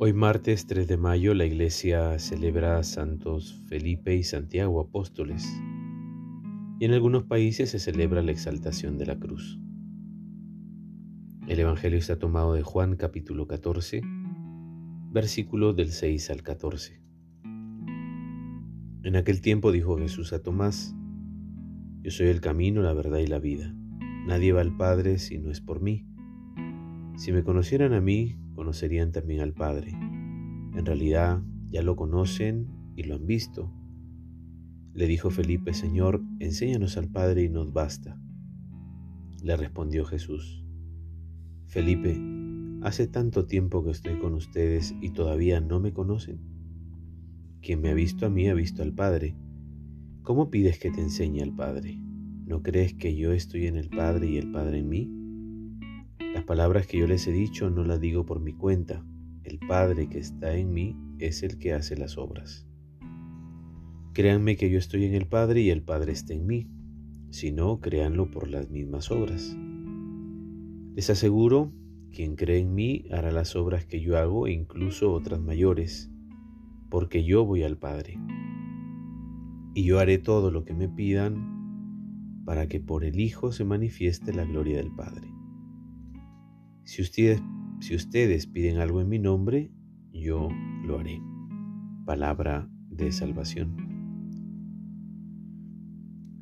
Hoy martes 3 de mayo la iglesia celebra a santos Felipe y Santiago apóstoles y en algunos países se celebra la exaltación de la cruz. El Evangelio está tomado de Juan capítulo 14, versículo del 6 al 14. En aquel tiempo dijo Jesús a Tomás, Yo soy el camino, la verdad y la vida. Nadie va al Padre si no es por mí. Si me conocieran a mí, conocerían también al Padre. En realidad ya lo conocen y lo han visto. Le dijo Felipe, Señor, enséñanos al Padre y nos basta. Le respondió Jesús, Felipe, hace tanto tiempo que estoy con ustedes y todavía no me conocen. Quien me ha visto a mí ha visto al Padre. ¿Cómo pides que te enseñe al Padre? ¿No crees que yo estoy en el Padre y el Padre en mí? Las palabras que yo les he dicho no las digo por mi cuenta. El Padre que está en mí es el que hace las obras. Créanme que yo estoy en el Padre y el Padre está en mí. Si no, créanlo por las mismas obras. Les aseguro, quien cree en mí hará las obras que yo hago e incluso otras mayores, porque yo voy al Padre. Y yo haré todo lo que me pidan para que por el Hijo se manifieste la gloria del Padre. Si ustedes, si ustedes piden algo en mi nombre, yo lo haré. Palabra de salvación.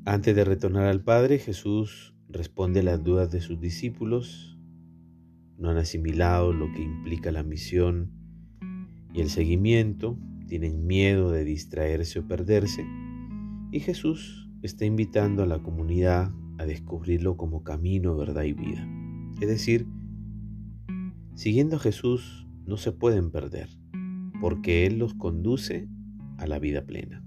Antes de retornar al Padre, Jesús responde a las dudas de sus discípulos. No han asimilado lo que implica la misión y el seguimiento, tienen miedo de distraerse o perderse, y Jesús está invitando a la comunidad a descubrirlo como camino, verdad y vida. Es decir, Siguiendo a Jesús no se pueden perder, porque Él los conduce a la vida plena.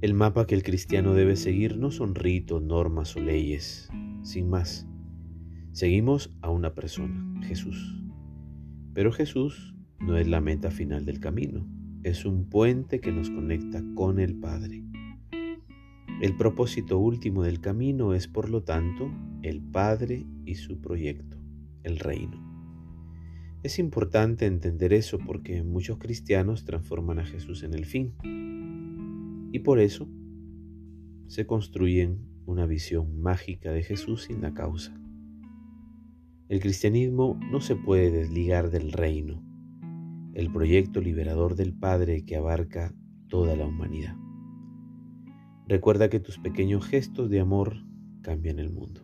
El mapa que el cristiano debe seguir no son ritos, normas o leyes, sin más. Seguimos a una persona, Jesús. Pero Jesús no es la meta final del camino, es un puente que nos conecta con el Padre. El propósito último del camino es, por lo tanto, el Padre y su proyecto el reino. Es importante entender eso porque muchos cristianos transforman a Jesús en el fin y por eso se construyen una visión mágica de Jesús sin la causa. El cristianismo no se puede desligar del reino, el proyecto liberador del Padre que abarca toda la humanidad. Recuerda que tus pequeños gestos de amor cambian el mundo.